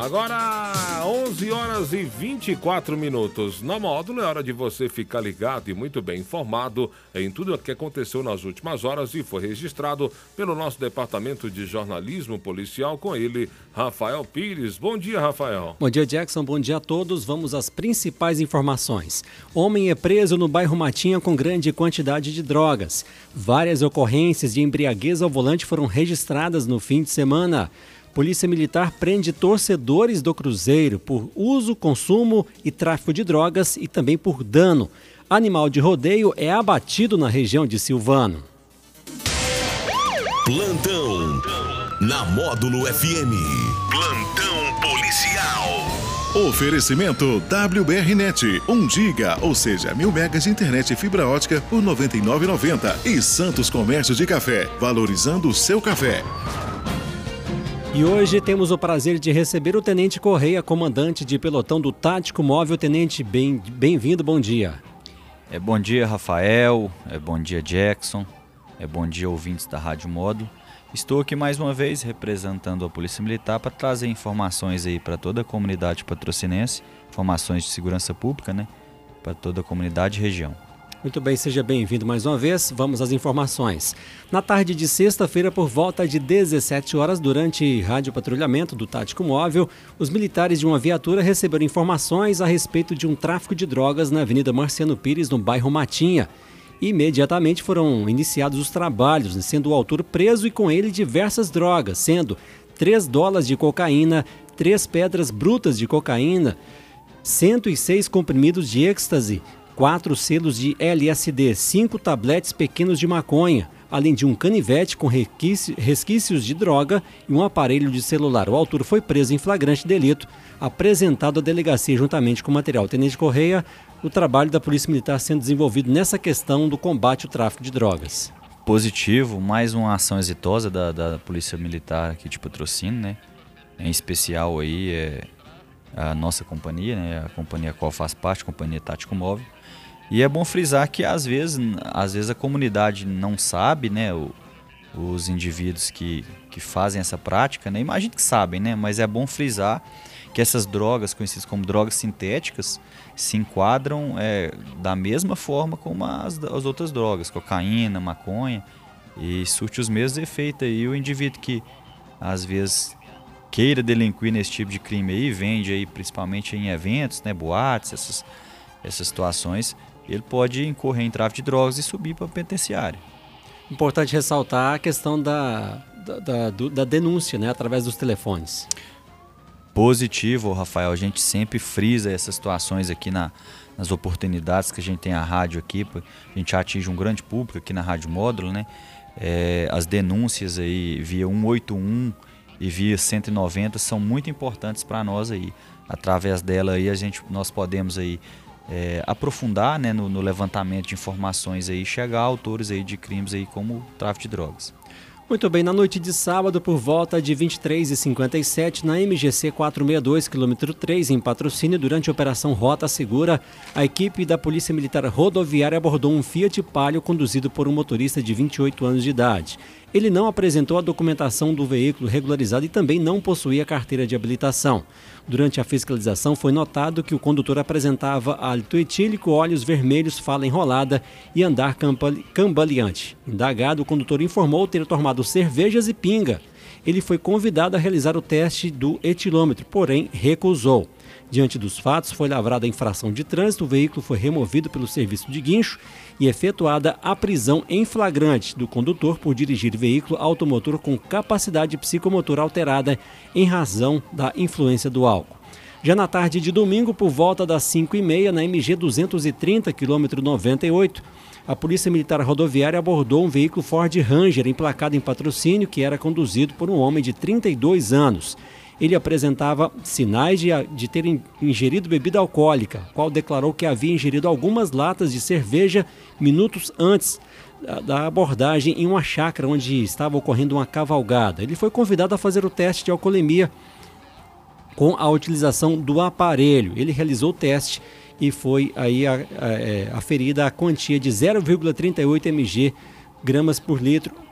Agora, 11 horas e 24 minutos. Na módulo é hora de você ficar ligado e muito bem informado em tudo o que aconteceu nas últimas horas e foi registrado pelo nosso departamento de jornalismo policial com ele, Rafael Pires. Bom dia, Rafael. Bom dia, Jackson. Bom dia a todos. Vamos às principais informações. Homem é preso no bairro Matinha com grande quantidade de drogas. Várias ocorrências de embriaguez ao volante foram registradas no fim de semana. Polícia Militar prende torcedores do Cruzeiro por uso, consumo e tráfico de drogas e também por dano. Animal de rodeio é abatido na região de Silvano. Plantão na Módulo FM. Plantão policial. Oferecimento WBRnet, 1 giga, ou seja, mil megas de internet e fibra ótica por R$ 99,90. E Santos Comércio de Café, valorizando o seu café. E hoje temos o prazer de receber o Tenente Correia, comandante de pelotão do Tático Móvel. Tenente, bem-vindo, bem bom dia. É, bom dia, Rafael. É, bom dia, Jackson. É, bom dia, ouvintes da Rádio Módulo. Estou aqui mais uma vez representando a Polícia Militar para trazer informações aí para toda a comunidade patrocinense, informações de segurança pública, né? Para toda a comunidade e região. Muito bem, seja bem-vindo mais uma vez. Vamos às informações. Na tarde de sexta-feira, por volta de 17 horas, durante rádio patrulhamento do Tático Móvel, os militares de uma viatura receberam informações a respeito de um tráfico de drogas na Avenida Marciano Pires, no bairro Matinha. Imediatamente foram iniciados os trabalhos, sendo o autor preso e com ele diversas drogas, sendo 3 dólares de cocaína, 3 pedras brutas de cocaína, 106 comprimidos de êxtase, quatro selos de LSD, cinco tabletes pequenos de maconha, além de um canivete com resquícios de droga e um aparelho de celular. O autor foi preso em flagrante delito, apresentado à delegacia juntamente com material. Tenente Correia, o trabalho da Polícia Militar sendo desenvolvido nessa questão do combate ao tráfico de drogas. Positivo, mais uma ação exitosa da, da Polícia Militar aqui de patrocínio, né? Em especial aí é a nossa companhia, né? A companhia a qual faz parte, a Companhia Tático Móvel e é bom frisar que às vezes, às vezes a comunidade não sabe, né, o, os indivíduos que, que fazem essa prática, né, imagino que sabem, né, mas é bom frisar que essas drogas, conhecidas como drogas sintéticas, se enquadram é, da mesma forma como as, as outras drogas, cocaína, maconha, e surte os mesmos efeitos aí. O indivíduo que às vezes queira delinquir nesse tipo de crime aí, vende aí principalmente em eventos, né, boates, essas, essas situações, ele pode incorrer em tráfico de drogas e subir para a penitenciária. Importante ressaltar a questão da, da, da, da denúncia, né, através dos telefones. Positivo, Rafael. A gente sempre frisa essas situações aqui na, nas oportunidades que a gente tem a rádio aqui. A gente atinge um grande público aqui na Rádio Módulo, né? É, as denúncias aí via 181 e via 190 são muito importantes para nós aí. Através dela aí a gente, nós podemos aí é, aprofundar né, no, no, levantamento de informações aí, chegar a autores aí de crimes aí como tráfico de drogas. Muito bem, na noite de sábado, por volta de 23h57, na MGC 462, quilômetro 3, em patrocínio, durante a Operação Rota Segura, a equipe da Polícia Militar Rodoviária abordou um Fiat Palio conduzido por um motorista de 28 anos de idade. Ele não apresentou a documentação do veículo regularizado e também não possuía carteira de habilitação. Durante a fiscalização, foi notado que o condutor apresentava hálito etílico, olhos vermelhos, fala enrolada e andar cambaleante. Indagado, o condutor informou ter tomado cervejas e pinga. Ele foi convidado a realizar o teste do etilômetro, porém recusou. Diante dos fatos, foi lavrada a infração de trânsito, o veículo foi removido pelo serviço de guincho e efetuada a prisão em flagrante do condutor por dirigir veículo automotor com capacidade psicomotora alterada em razão da influência do álcool. Já na tarde de domingo, por volta das 5h30, na MG 230, quilômetro 98, a Polícia Militar Rodoviária abordou um veículo Ford Ranger emplacado em patrocínio que era conduzido por um homem de 32 anos ele apresentava sinais de, de ter ingerido bebida alcoólica, qual declarou que havia ingerido algumas latas de cerveja minutos antes da abordagem em uma chácara onde estava ocorrendo uma cavalgada. Ele foi convidado a fazer o teste de alcoolemia com a utilização do aparelho. Ele realizou o teste e foi aí aferida a, a, a quantia de 0,38 mg gramas por litro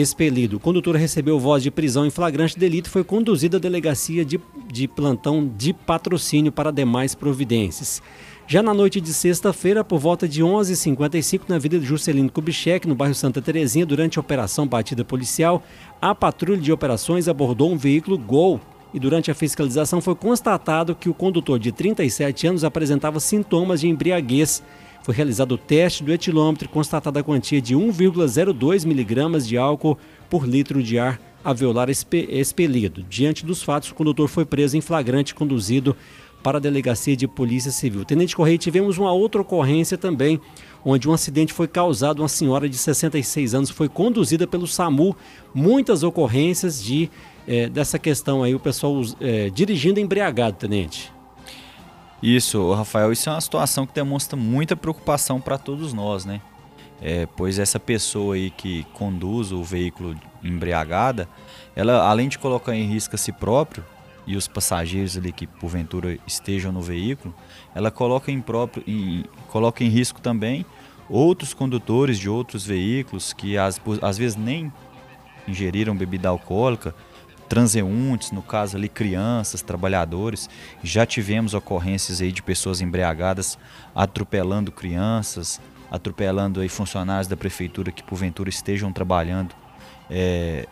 expelido. O condutor recebeu voz de prisão em flagrante delito e foi conduzido à delegacia de, de plantão de patrocínio para demais providências. Já na noite de sexta-feira, por volta de 11h55, na Avenida Juscelino Kubitschek, no bairro Santa Terezinha, durante a operação batida policial, a patrulha de operações abordou um veículo Gol e durante a fiscalização foi constatado que o condutor de 37 anos apresentava sintomas de embriaguez. Foi realizado o teste do etilômetro e constatada a quantia de 1,02 miligramas de álcool por litro de ar alveolar expelido. Diante dos fatos, o condutor foi preso em flagrante e conduzido para a Delegacia de Polícia Civil. Tenente Correia, tivemos uma outra ocorrência também, onde um acidente foi causado, uma senhora de 66 anos foi conduzida pelo SAMU. Muitas ocorrências de é, dessa questão aí, o pessoal é, dirigindo embriagado, Tenente. Isso, Rafael, isso é uma situação que demonstra muita preocupação para todos nós, né? É, pois essa pessoa aí que conduz o veículo embriagada, ela além de colocar em risco a si próprio, e os passageiros ali que porventura estejam no veículo, ela coloca em, próprio, em, coloca em risco também outros condutores de outros veículos que às, às vezes nem ingeriram bebida alcoólica, transeuntes, no caso ali crianças, trabalhadores. Já tivemos ocorrências aí de pessoas embriagadas atropelando crianças, atropelando aí funcionários da prefeitura que porventura estejam trabalhando é,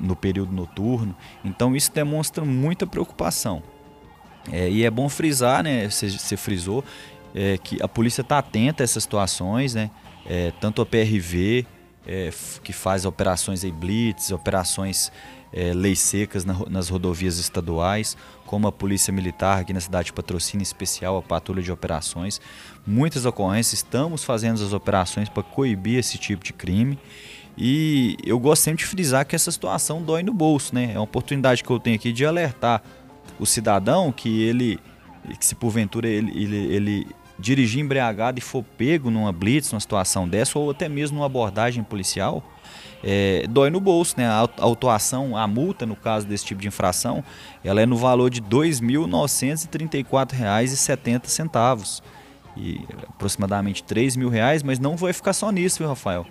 no período noturno. Então isso demonstra muita preocupação. É, e é bom frisar, né? Você, frisou é, que a polícia está atenta a essas situações, né? É, tanto a PRV é, que faz operações aí blitz, operações é, leis secas na, nas rodovias estaduais, como a Polícia Militar aqui na cidade de Patrocínio, em especial a Patrulha de Operações. Muitas ocorrências, estamos fazendo as operações para coibir esse tipo de crime e eu gosto sempre de frisar que essa situação dói no bolso, né? É uma oportunidade que eu tenho aqui de alertar o cidadão que ele, que se porventura ele, ele, ele dirigir embriagado e for pego numa blitz, numa situação dessa, ou até mesmo numa abordagem policial, é, dói no bolso, né? A autuação, a multa, no caso desse tipo de infração, ela é no valor de R$ 2.934,70. E aproximadamente R$ reais, mas não vai ficar só nisso, viu, Rafael?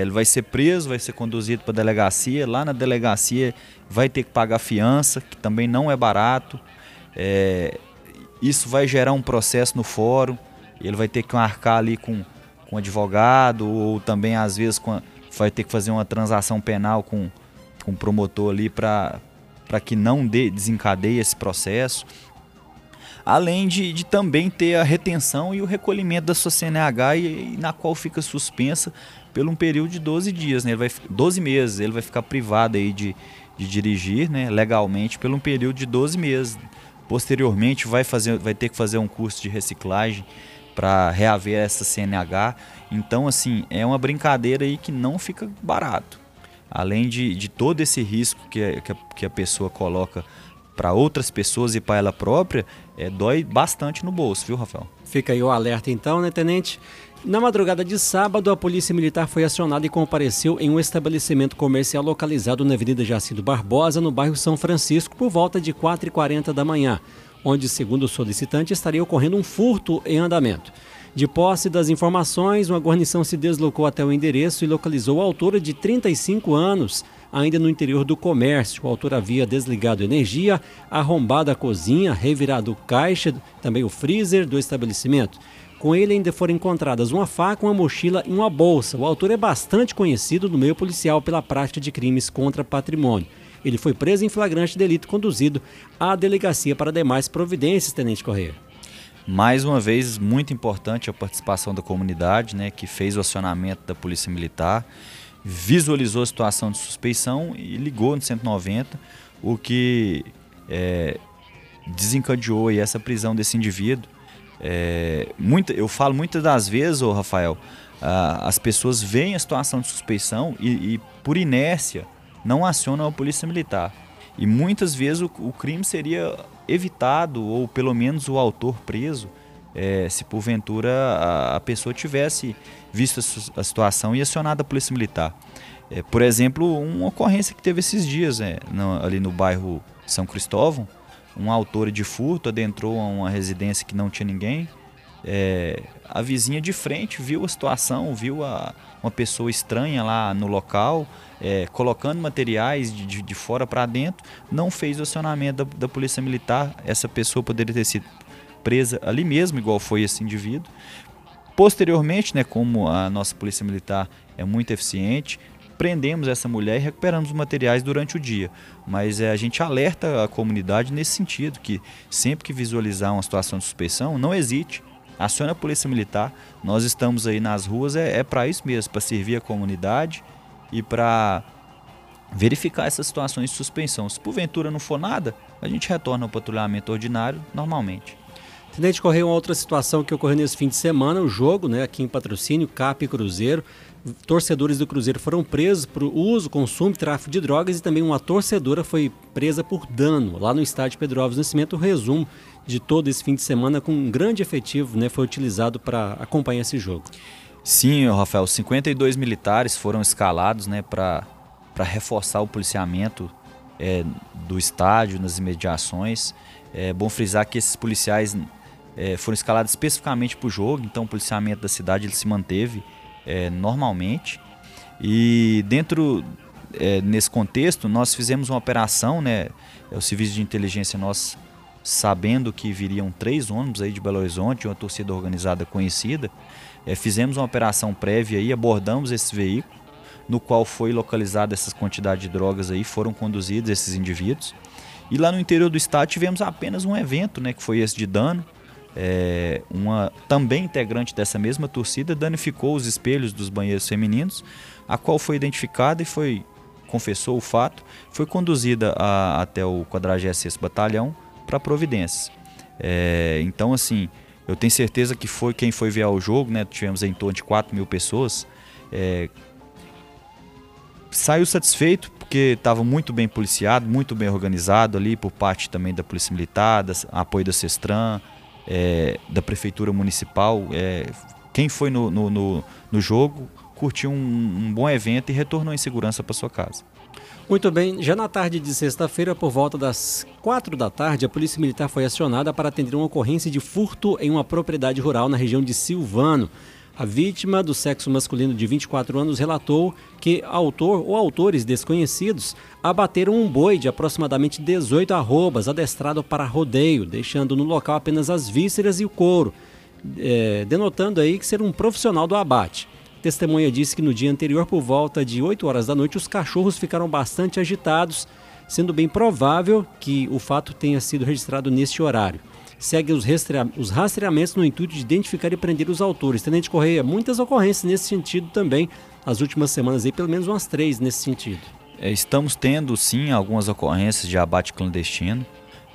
ele vai ser preso, vai ser conduzido para a delegacia. Lá na delegacia vai ter que pagar fiança, que também não é barato. É, isso vai gerar um processo no fórum. Ele vai ter que marcar ali com, com advogado, ou também às vezes com, vai ter que fazer uma transação penal com, com o promotor ali para que não dê, desencadeie esse processo. Além de, de também ter a retenção e o recolhimento da sua CNH, e, e na qual fica suspensa por um período de 12 dias, né? Ele vai 12 meses, ele vai ficar privado aí de, de dirigir, né, legalmente por um período de 12 meses. Posteriormente vai fazer vai ter que fazer um curso de reciclagem para reaver essa CNH. Então, assim, é uma brincadeira aí que não fica barato. Além de, de todo esse risco que, que, a, que a pessoa coloca para outras pessoas e para ela própria, é, dói bastante no bolso, viu, Rafael? Fica aí o alerta então, né, Tenente? Na madrugada de sábado, a Polícia Militar foi acionada e compareceu em um estabelecimento comercial localizado na Avenida Jacido Barbosa, no bairro São Francisco, por volta de 4h40 da manhã, onde, segundo o solicitante, estaria ocorrendo um furto em andamento. De posse das informações, uma guarnição se deslocou até o endereço e localizou o autor de 35 anos, ainda no interior do comércio. O autor havia desligado energia, arrombado a cozinha, revirado o caixa, também o freezer do estabelecimento. Com ele ainda foram encontradas uma faca, uma mochila e uma bolsa. O autor é bastante conhecido no meio policial pela prática de crimes contra patrimônio. Ele foi preso em flagrante delito conduzido à delegacia para demais providências, Tenente Correia. Mais uma vez, muito importante a participação da comunidade, né, que fez o acionamento da Polícia Militar, visualizou a situação de suspeição e ligou no 190, o que é, desencadeou aí essa prisão desse indivíduo é, muita, eu falo muitas das vezes, ô Rafael, ah, as pessoas veem a situação de suspeição e, e, por inércia, não acionam a polícia militar. E muitas vezes o, o crime seria evitado, ou pelo menos o autor preso, é, se porventura a, a, pessoa tivesse visto a, a, situação e acionado a polícia militar. É, por exemplo, uma ocorrência que teve esses dias é, no, ali no bairro São Cristóvão, um autor de furto adentrou a uma residência que não tinha ninguém, é, a vizinha de frente viu a situação, viu a, uma pessoa estranha lá no local, é, colocando materiais de, de, de fora para dentro, não fez o acionamento da, da Polícia Militar. Essa pessoa poderia ter sido presa ali mesmo, igual foi esse indivíduo. Posteriormente, né, como a nossa Polícia Militar é muito eficiente, prendemos essa mulher e recuperamos os materiais durante o dia. Mas é, a gente alerta a comunidade nesse sentido, que sempre que visualizar uma situação de suspeição, não hesite, acione a Polícia Militar. Nós estamos aí nas ruas, é, é para isso mesmo, para servir a comunidade e para verificar essas situações de suspensão. Se porventura não for nada, a gente retorna ao patrulhamento ordinário normalmente. Tenente Correia, uma outra situação que ocorreu nesse fim de semana, o jogo, né, aqui em patrocínio, CAP e Cruzeiro. Torcedores do Cruzeiro foram presos por uso, consumo e tráfico de drogas e também uma torcedora foi presa por dano lá no estádio Pedro Alves Nascimento. O resumo de todo esse fim de semana com um grande efetivo né, foi utilizado para acompanhar esse jogo. Sim, Rafael, 52 militares foram escalados né, para reforçar o policiamento é, do estádio, nas imediações. É bom frisar que esses policiais é, foram escalados especificamente para o jogo, então o policiamento da cidade ele se manteve é, normalmente. E dentro é, nesse contexto, nós fizemos uma operação, né? É o serviço de inteligência nós sabendo que viriam três ônibus aí de Belo Horizonte, uma torcida organizada conhecida, é, fizemos uma operação prévia abordamos esse veículo, no qual foi localizada essas quantidades de drogas aí, foram conduzidos esses indivíduos. E lá no interior do estado tivemos apenas um evento, né, que foi esse de dano. É, uma também integrante dessa mesma torcida danificou os espelhos dos banheiros femininos, a qual foi identificada e foi confessou o fato, foi conduzida a, até o 46 Batalhão para providências. É, então, assim, eu tenho certeza que foi quem foi ver o jogo, né? Tivemos em torno de 4 mil pessoas. É, saiu satisfeito porque estava muito bem policiado, muito bem organizado ali por parte também da Polícia Militar, apoio da Sestran, é, da Prefeitura Municipal. É, quem foi no, no, no, no jogo curtiu um, um bom evento e retornou em segurança para sua casa. Muito bem, já na tarde de sexta-feira, por volta das quatro da tarde, a Polícia Militar foi acionada para atender uma ocorrência de furto em uma propriedade rural na região de Silvano. A vítima, do sexo masculino de 24 anos, relatou que autor ou autores desconhecidos abateram um boi de aproximadamente 18 arrobas adestrado para rodeio, deixando no local apenas as vísceras e o couro, é, denotando aí que ser um profissional do abate. Testemunha disse que no dia anterior, por volta de 8 horas da noite, os cachorros ficaram bastante agitados, sendo bem provável que o fato tenha sido registrado neste horário. Segue os, os rastreamentos no intuito de identificar e prender os autores. Tenente Correia, muitas ocorrências nesse sentido também, as últimas semanas aí, pelo menos umas três nesse sentido. É, estamos tendo sim algumas ocorrências de abate clandestino.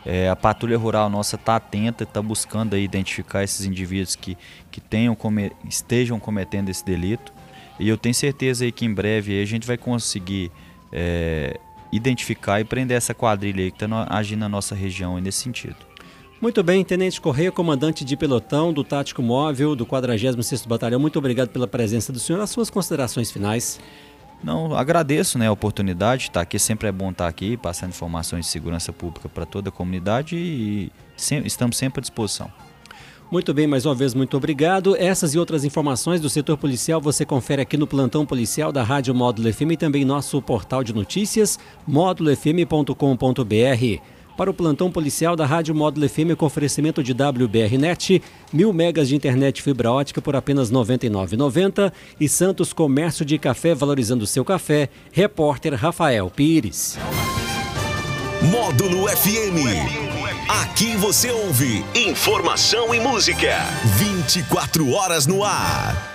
É, a patrulha rural nossa está atenta, está buscando aí identificar esses indivíduos que, que tenham, come, estejam cometendo esse delito. E eu tenho certeza aí que em breve a gente vai conseguir é, identificar e prender essa quadrilha aí que está agindo na nossa região nesse sentido. Muito bem, Tenente Correia, comandante de pelotão do Tático Móvel do 46º Batalhão, muito obrigado pela presença do senhor. As suas considerações finais. Não, agradeço né, a oportunidade, tá aqui sempre é bom estar aqui, passando informações de segurança pública para toda a comunidade e estamos sempre à disposição. Muito bem, mais uma vez, muito obrigado. Essas e outras informações do setor policial você confere aqui no Plantão Policial da Rádio Módulo FM e também nosso portal de notícias, módulofm.com.br para o plantão policial da Rádio Módulo FM com oferecimento de WBRnet, mil megas de internet fibra ótica por apenas R$ 99,90 e Santos Comércio de Café valorizando seu café, repórter Rafael Pires. Módulo FM. Aqui você ouve informação e música. 24 horas no ar.